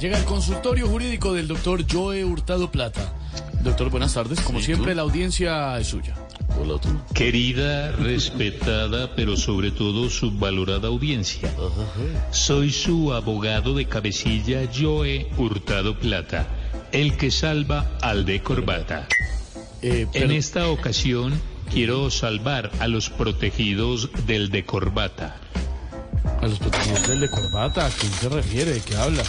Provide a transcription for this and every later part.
Llega el consultorio jurídico del doctor Joe Hurtado Plata. Doctor, buenas tardes. Como siempre, la audiencia es suya. Hola tú. Querida, respetada, pero sobre todo subvalorada audiencia. Soy su abogado de cabecilla, Joe Hurtado Plata, el que salva al de corbata. Eh, En esta ocasión quiero salvar a los protegidos del de corbata. A los protegidos del de corbata, ¿a quién se refiere? ¿De qué habla?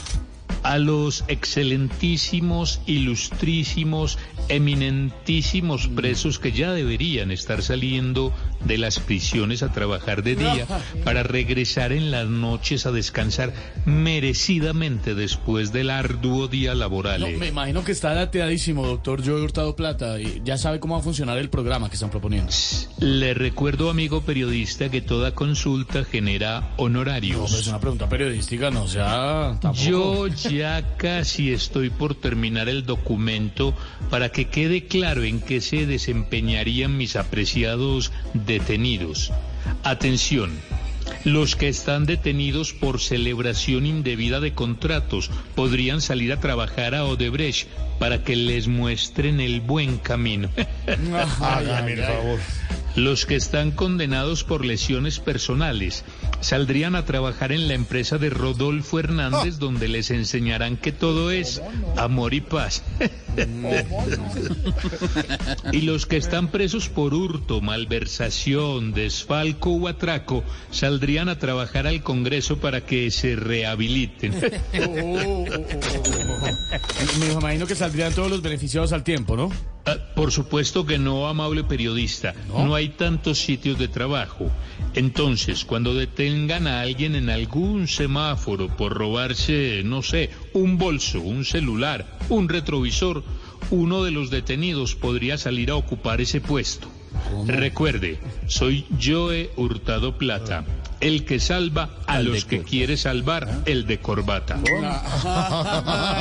A los excelentísimos, ilustrísimos, eminentísimos presos que ya deberían estar saliendo de las prisiones a trabajar de día para regresar en las noches a descansar merecidamente después del arduo día laboral. No, me imagino que está dateadísimo, doctor Joe Hurtado Plata. Y ya sabe cómo va a funcionar el programa que están proponiendo. Le recuerdo, amigo periodista, que toda consulta genera No, honorarios. es una pregunta periodística, no o sea. Tampoco. Yo ya casi estoy por terminar el documento para que quede claro en qué se desempeñarían mis apreciados detenidos. Atención. Los que están detenidos por celebración indebida de contratos podrían salir a trabajar a Odebrecht para que les muestren el buen camino. Hágame el favor. Los que están condenados por lesiones personales saldrían a trabajar en la empresa de Rodolfo Hernández donde les enseñarán que todo es amor y paz. y los que están presos por hurto, malversación, desfalco o atraco saldrían a trabajar al Congreso para que se rehabiliten. Me imagino que saldrían todos los beneficiados al tiempo, ¿no? Ah, Por supuesto que no, amable periodista. ¿No? hay tantos sitios de trabajo. Entonces, cuando detengan a alguien en algún semáforo por robarse, no sé, un bolso, un celular, un retrovisor, uno de los detenidos podría salir a ocupar ese puesto. Recuerde, soy Joe Hurtado Plata, el que salva a los que quiere salvar, el de corbata.